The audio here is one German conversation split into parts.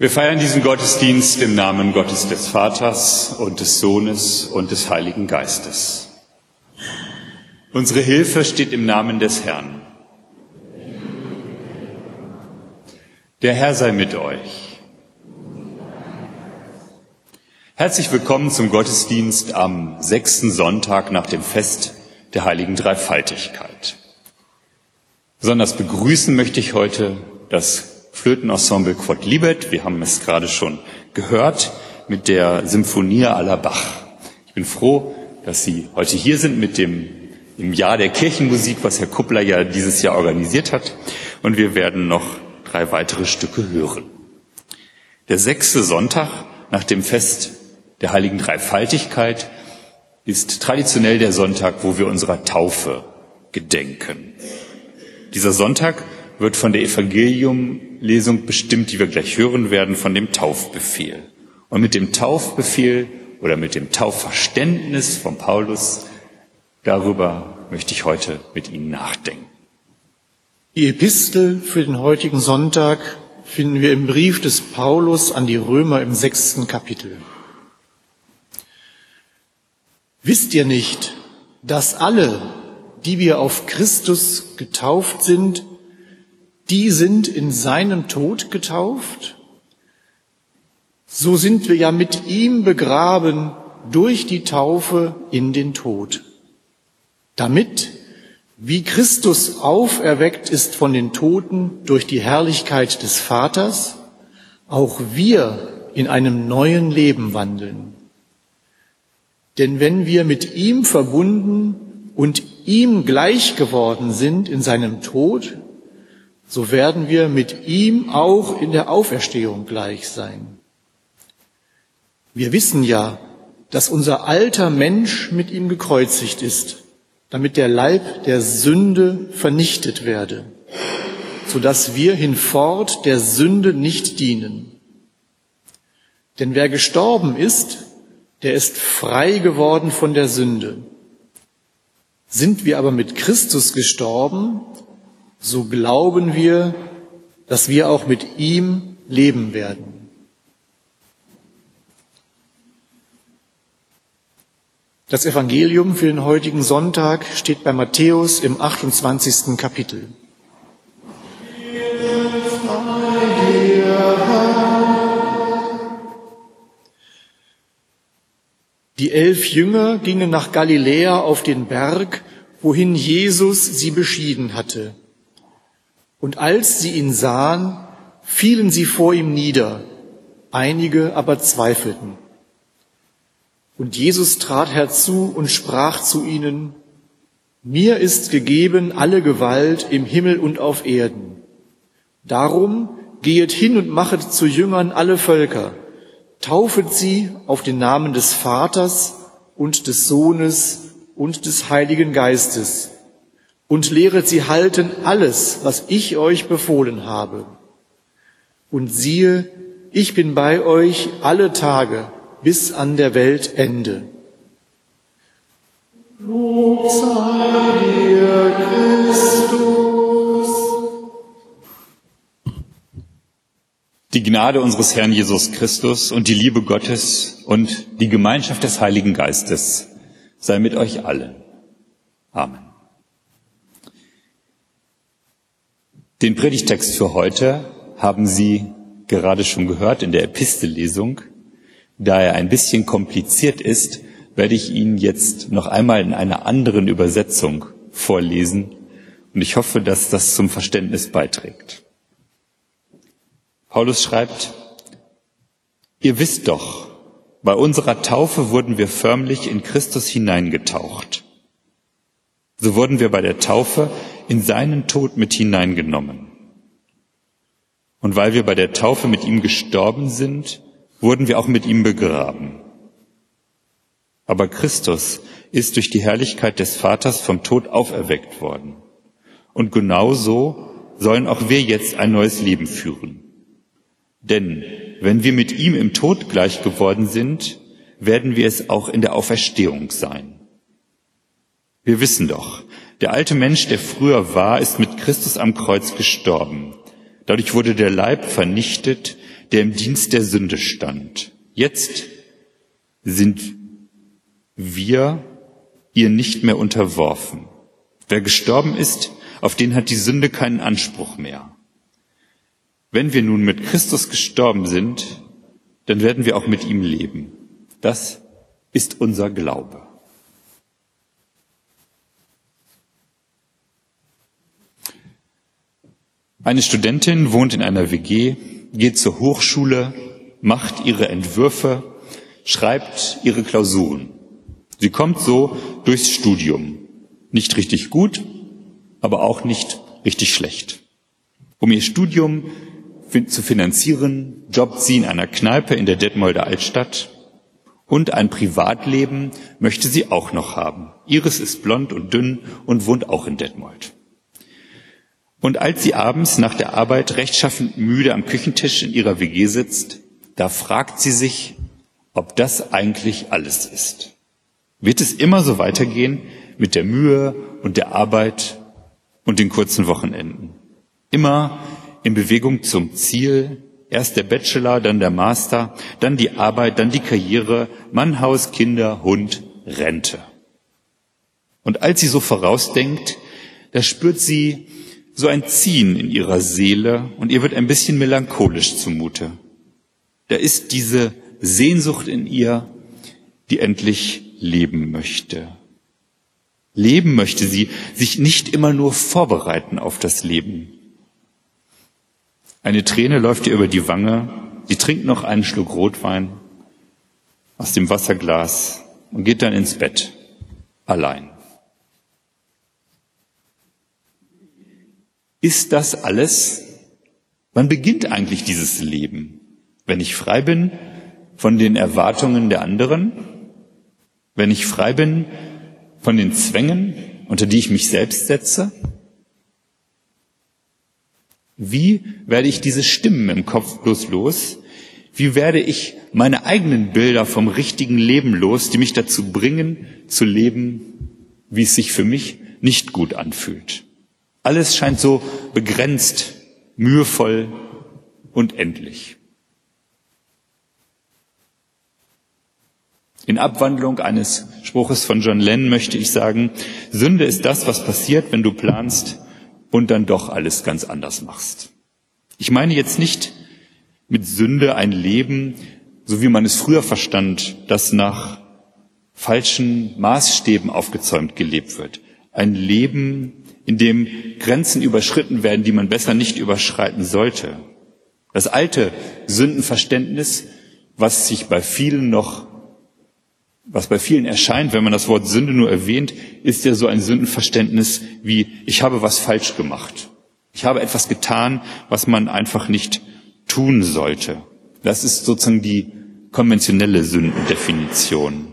Wir feiern diesen Gottesdienst im Namen Gottes des Vaters und des Sohnes und des Heiligen Geistes. Unsere Hilfe steht im Namen des Herrn. Der Herr sei mit euch. Herzlich willkommen zum Gottesdienst am sechsten Sonntag nach dem Fest der heiligen Dreifaltigkeit. Besonders begrüßen möchte ich heute das Flötenensemble Quod Libet. Wir haben es gerade schon gehört mit der Symphonie la Bach. Ich bin froh, dass Sie heute hier sind mit dem im Jahr der Kirchenmusik, was Herr Kuppler ja dieses Jahr organisiert hat. Und wir werden noch drei weitere Stücke hören. Der sechste Sonntag nach dem Fest der heiligen Dreifaltigkeit ist traditionell der Sonntag, wo wir unserer Taufe gedenken. Dieser Sonntag wird von der Evangeliumlesung bestimmt, die wir gleich hören werden, von dem Taufbefehl. Und mit dem Taufbefehl oder mit dem Taufverständnis von Paulus, darüber möchte ich heute mit Ihnen nachdenken. Die Epistel für den heutigen Sonntag finden wir im Brief des Paulus an die Römer im sechsten Kapitel. Wisst ihr nicht, dass alle, die wir auf Christus getauft sind, die sind in seinem Tod getauft. So sind wir ja mit ihm begraben durch die Taufe in den Tod, damit, wie Christus auferweckt ist von den Toten durch die Herrlichkeit des Vaters, auch wir in einem neuen Leben wandeln. Denn wenn wir mit ihm verbunden und ihm gleich geworden sind in seinem Tod, so werden wir mit ihm auch in der Auferstehung gleich sein. Wir wissen ja, dass unser alter Mensch mit ihm gekreuzigt ist, damit der Leib der Sünde vernichtet werde, so dass wir hinfort der Sünde nicht dienen. Denn wer gestorben ist, der ist frei geworden von der Sünde. Sind wir aber mit Christus gestorben, so glauben wir, dass wir auch mit ihm leben werden. Das Evangelium für den heutigen Sonntag steht bei Matthäus im 28. Kapitel. Die elf Jünger gingen nach Galiläa auf den Berg, wohin Jesus sie beschieden hatte. Und als sie ihn sahen, fielen sie vor ihm nieder, einige aber zweifelten. Und Jesus trat herzu und sprach zu ihnen, Mir ist gegeben alle Gewalt im Himmel und auf Erden. Darum gehet hin und machet zu Jüngern alle Völker, taufet sie auf den Namen des Vaters und des Sohnes und des Heiligen Geistes und lehret sie halten alles, was ich euch befohlen habe. Und siehe, ich bin bei euch alle Tage bis an der Weltende. Lob sei dir, Christus. Die Gnade unseres Herrn Jesus Christus und die Liebe Gottes und die Gemeinschaft des Heiligen Geistes sei mit euch allen. Amen. Den Predigtext für heute haben Sie gerade schon gehört in der Epistellesung. Da er ein bisschen kompliziert ist, werde ich ihn jetzt noch einmal in einer anderen Übersetzung vorlesen und ich hoffe, dass das zum Verständnis beiträgt. Paulus schreibt, Ihr wisst doch, bei unserer Taufe wurden wir förmlich in Christus hineingetaucht. So wurden wir bei der Taufe in seinen Tod mit hineingenommen. Und weil wir bei der Taufe mit ihm gestorben sind, wurden wir auch mit ihm begraben. Aber Christus ist durch die Herrlichkeit des Vaters vom Tod auferweckt worden. Und genau so sollen auch wir jetzt ein neues Leben führen. Denn wenn wir mit ihm im Tod gleich geworden sind, werden wir es auch in der Auferstehung sein. Wir wissen doch, der alte Mensch, der früher war, ist mit Christus am Kreuz gestorben. Dadurch wurde der Leib vernichtet, der im Dienst der Sünde stand. Jetzt sind wir ihr nicht mehr unterworfen. Wer gestorben ist, auf den hat die Sünde keinen Anspruch mehr. Wenn wir nun mit Christus gestorben sind, dann werden wir auch mit ihm leben. Das ist unser Glaube. Eine Studentin wohnt in einer WG, geht zur Hochschule, macht ihre Entwürfe, schreibt ihre Klausuren. Sie kommt so durchs Studium. Nicht richtig gut, aber auch nicht richtig schlecht. Um ihr Studium zu finanzieren, jobbt sie in einer Kneipe in der Detmolder Altstadt und ein Privatleben möchte sie auch noch haben. Iris ist blond und dünn und wohnt auch in Detmold. Und als sie abends nach der Arbeit rechtschaffend müde am Küchentisch in ihrer WG sitzt, da fragt sie sich, ob das eigentlich alles ist. Wird es immer so weitergehen mit der Mühe und der Arbeit und den kurzen Wochenenden? Immer in Bewegung zum Ziel, erst der Bachelor, dann der Master, dann die Arbeit, dann die Karriere, Mann, Haus, Kinder, Hund, Rente. Und als sie so vorausdenkt, da spürt sie so ein Ziehen in ihrer Seele und ihr wird ein bisschen melancholisch zumute. Da ist diese Sehnsucht in ihr, die endlich leben möchte. Leben möchte sie, sich nicht immer nur vorbereiten auf das Leben. Eine Träne läuft ihr über die Wange, sie trinkt noch einen Schluck Rotwein aus dem Wasserglas und geht dann ins Bett, allein. Ist das alles? Wann beginnt eigentlich dieses Leben? Wenn ich frei bin von den Erwartungen der anderen? wenn ich frei bin von den Zwängen, unter die ich mich selbst setze? Wie werde ich diese Stimmen im Kopf bloß los? Wie werde ich meine eigenen Bilder vom richtigen Leben los, die mich dazu bringen, zu leben, wie es sich für mich nicht gut anfühlt? Alles scheint so begrenzt, mühevoll und endlich. In Abwandlung eines Spruches von John Lennon möchte ich sagen, Sünde ist das, was passiert, wenn du planst und dann doch alles ganz anders machst. Ich meine jetzt nicht mit Sünde ein Leben, so wie man es früher verstand, das nach falschen Maßstäben aufgezäumt gelebt wird. Ein Leben, in dem Grenzen überschritten werden, die man besser nicht überschreiten sollte. Das alte Sündenverständnis, was sich bei vielen noch was bei vielen erscheint, wenn man das Wort Sünde nur erwähnt, ist ja so ein Sündenverständnis wie, ich habe was falsch gemacht. Ich habe etwas getan, was man einfach nicht tun sollte. Das ist sozusagen die konventionelle Sündendefinition.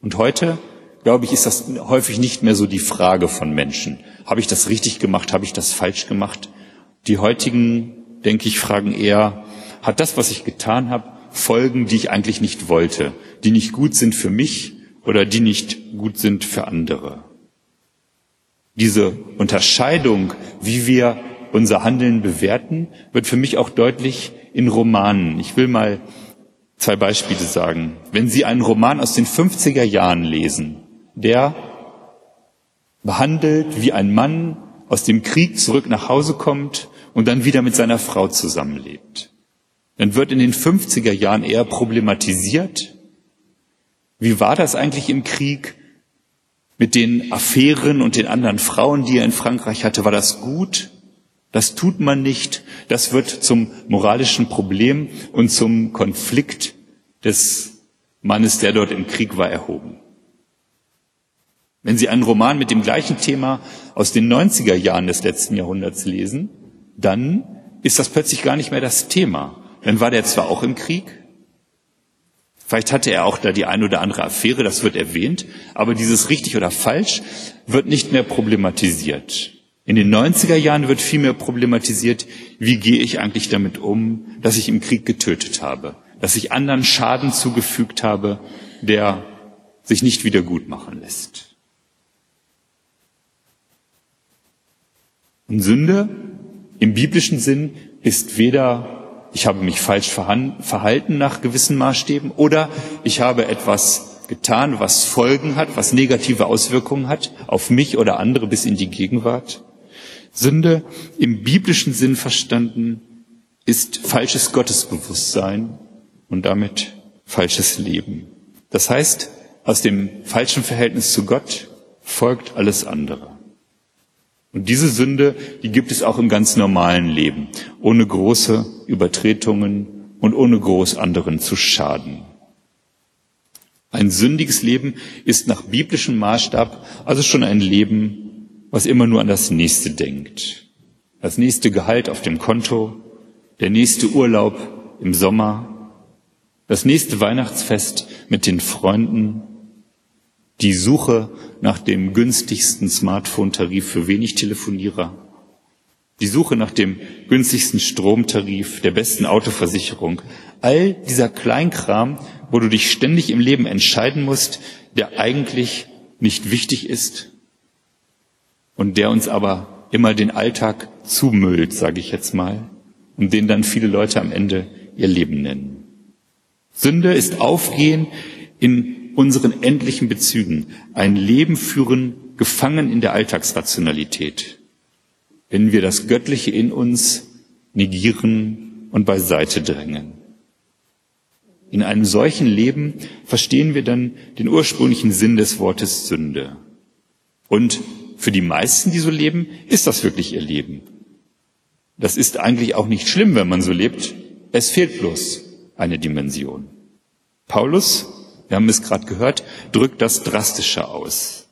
Und heute, glaube ich, ist das häufig nicht mehr so die Frage von Menschen. Habe ich das richtig gemacht? Habe ich das falsch gemacht? Die heutigen, denke ich, fragen eher, hat das, was ich getan habe, Folgen, die ich eigentlich nicht wollte, die nicht gut sind für mich oder die nicht gut sind für andere. Diese Unterscheidung, wie wir unser Handeln bewerten, wird für mich auch deutlich in Romanen. Ich will mal zwei Beispiele sagen. Wenn Sie einen Roman aus den 50er Jahren lesen, der behandelt, wie ein Mann aus dem Krieg zurück nach Hause kommt und dann wieder mit seiner Frau zusammenlebt dann wird in den 50er Jahren eher problematisiert. Wie war das eigentlich im Krieg mit den Affären und den anderen Frauen, die er in Frankreich hatte? War das gut? Das tut man nicht. Das wird zum moralischen Problem und zum Konflikt des Mannes, der dort im Krieg war, erhoben. Wenn Sie einen Roman mit dem gleichen Thema aus den 90er Jahren des letzten Jahrhunderts lesen, dann ist das plötzlich gar nicht mehr das Thema. Dann war der zwar auch im Krieg, vielleicht hatte er auch da die ein oder andere Affäre, das wird erwähnt, aber dieses richtig oder falsch wird nicht mehr problematisiert. In den 90er Jahren wird vielmehr problematisiert, wie gehe ich eigentlich damit um, dass ich im Krieg getötet habe, dass ich anderen Schaden zugefügt habe, der sich nicht wieder gut machen lässt. Und Sünde im biblischen Sinn ist weder ich habe mich falsch verhalten nach gewissen Maßstäben oder ich habe etwas getan, was Folgen hat, was negative Auswirkungen hat auf mich oder andere bis in die Gegenwart. Sünde im biblischen Sinn verstanden ist falsches Gottesbewusstsein und damit falsches Leben. Das heißt, aus dem falschen Verhältnis zu Gott folgt alles andere. Und diese Sünde, die gibt es auch im ganz normalen Leben, ohne große Übertretungen und ohne groß anderen zu schaden. Ein sündiges Leben ist nach biblischem Maßstab also schon ein Leben, was immer nur an das nächste denkt. Das nächste Gehalt auf dem Konto, der nächste Urlaub im Sommer, das nächste Weihnachtsfest mit den Freunden, die Suche nach dem günstigsten Smartphone-Tarif für wenig Telefonierer, die Suche nach dem günstigsten Stromtarif, der besten Autoversicherung, all dieser Kleinkram, wo du dich ständig im Leben entscheiden musst, der eigentlich nicht wichtig ist und der uns aber immer den Alltag zumüllt, sage ich jetzt mal, und den dann viele Leute am Ende ihr Leben nennen. Sünde ist Aufgehen in unseren endlichen Bezügen ein Leben führen, gefangen in der Alltagsrationalität, wenn wir das Göttliche in uns negieren und beiseite drängen. In einem solchen Leben verstehen wir dann den ursprünglichen Sinn des Wortes Sünde. Und für die meisten, die so leben, ist das wirklich ihr Leben. Das ist eigentlich auch nicht schlimm, wenn man so lebt. Es fehlt bloß eine Dimension. Paulus wir haben es gerade gehört, drückt das drastischer aus.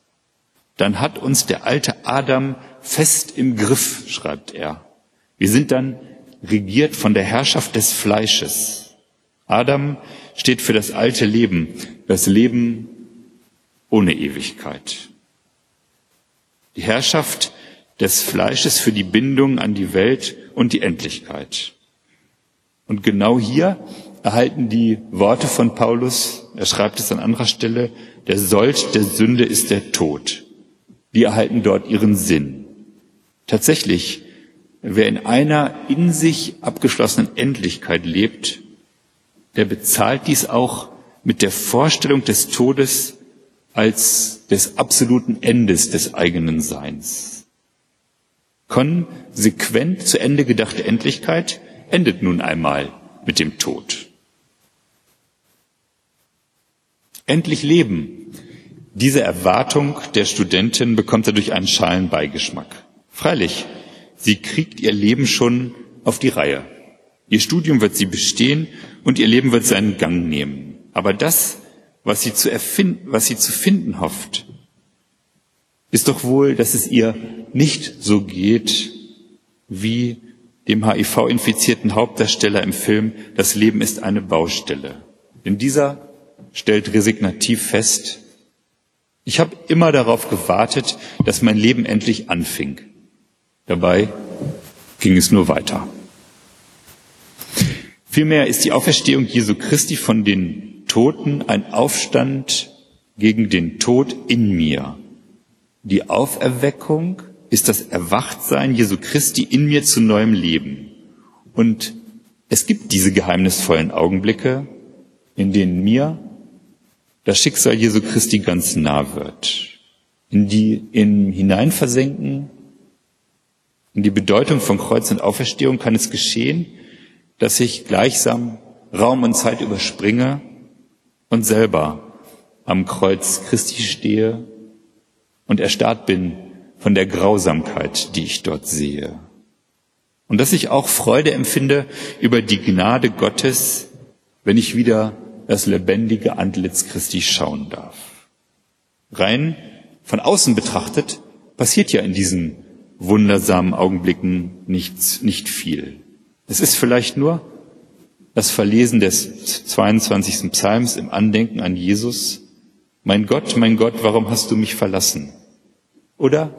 Dann hat uns der alte Adam fest im Griff, schreibt er. Wir sind dann regiert von der Herrschaft des Fleisches. Adam steht für das alte Leben, das Leben ohne Ewigkeit. Die Herrschaft des Fleisches für die Bindung an die Welt und die Endlichkeit. Und genau hier erhalten die Worte von Paulus, er schreibt es an anderer Stelle, der Sold der Sünde ist der Tod. Die erhalten dort ihren Sinn. Tatsächlich, wer in einer in sich abgeschlossenen Endlichkeit lebt, der bezahlt dies auch mit der Vorstellung des Todes als des absoluten Endes des eigenen Seins. Konsequent zu Ende gedachte Endlichkeit endet nun einmal mit dem Tod. Endlich leben. Diese Erwartung der Studentin bekommt dadurch einen schalen Beigeschmack. Freilich, sie kriegt ihr Leben schon auf die Reihe. Ihr Studium wird sie bestehen und ihr Leben wird seinen Gang nehmen. Aber das, was sie zu erfinden, was sie zu finden hofft, ist doch wohl, dass es ihr nicht so geht wie dem HIV-infizierten Hauptdarsteller im Film Das Leben ist eine Baustelle. Denn dieser stellt resignativ fest, ich habe immer darauf gewartet, dass mein Leben endlich anfing. Dabei ging es nur weiter. Vielmehr ist die Auferstehung Jesu Christi von den Toten ein Aufstand gegen den Tod in mir. Die Auferweckung ist das Erwachtsein Jesu Christi in mir zu neuem Leben. Und es gibt diese geheimnisvollen Augenblicke, in denen mir das Schicksal Jesu Christi ganz nah wird. In die, in hineinversenken, in die Bedeutung von Kreuz und Auferstehung kann es geschehen, dass ich gleichsam Raum und Zeit überspringe und selber am Kreuz Christi stehe und erstarrt bin von der Grausamkeit, die ich dort sehe. Und dass ich auch Freude empfinde über die Gnade Gottes, wenn ich wieder das lebendige Antlitz Christi schauen darf. Rein von außen betrachtet passiert ja in diesen wundersamen Augenblicken nichts, nicht viel. Es ist vielleicht nur das Verlesen des 22. Psalms im Andenken an Jesus. Mein Gott, mein Gott, warum hast du mich verlassen? Oder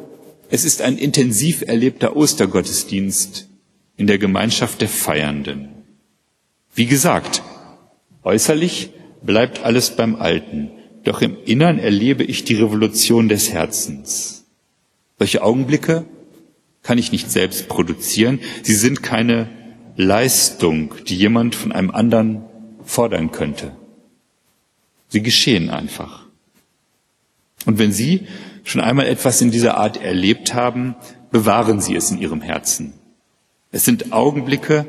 es ist ein intensiv erlebter Ostergottesdienst in der Gemeinschaft der Feiernden. Wie gesagt, Äußerlich bleibt alles beim Alten, doch im Innern erlebe ich die Revolution des Herzens. Solche Augenblicke kann ich nicht selbst produzieren, sie sind keine Leistung, die jemand von einem anderen fordern könnte. Sie geschehen einfach. Und wenn Sie schon einmal etwas in dieser Art erlebt haben, bewahren Sie es in Ihrem Herzen. Es sind Augenblicke,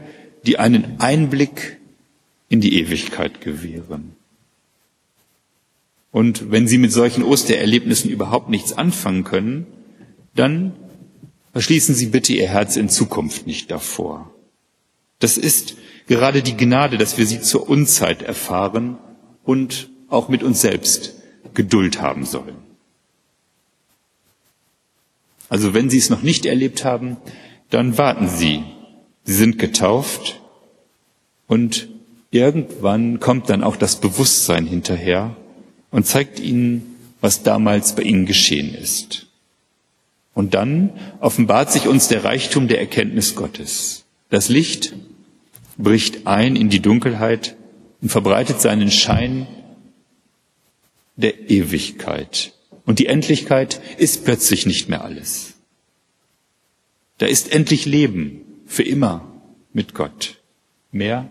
die einen Einblick in die Ewigkeit gewähren. Und wenn Sie mit solchen Ostererlebnissen überhaupt nichts anfangen können, dann verschließen Sie bitte Ihr Herz in Zukunft nicht davor. Das ist gerade die Gnade, dass wir sie zur Unzeit erfahren und auch mit uns selbst Geduld haben sollen. Also wenn Sie es noch nicht erlebt haben, dann warten Sie. Sie sind getauft und irgendwann kommt dann auch das Bewusstsein hinterher, und zeigt ihnen, was damals bei ihnen geschehen ist. Und dann offenbart sich uns der Reichtum der Erkenntnis Gottes. Das Licht bricht ein in die Dunkelheit und verbreitet seinen Schein der Ewigkeit. Und die Endlichkeit ist plötzlich nicht mehr alles. Da ist endlich Leben für immer mit Gott. Mehr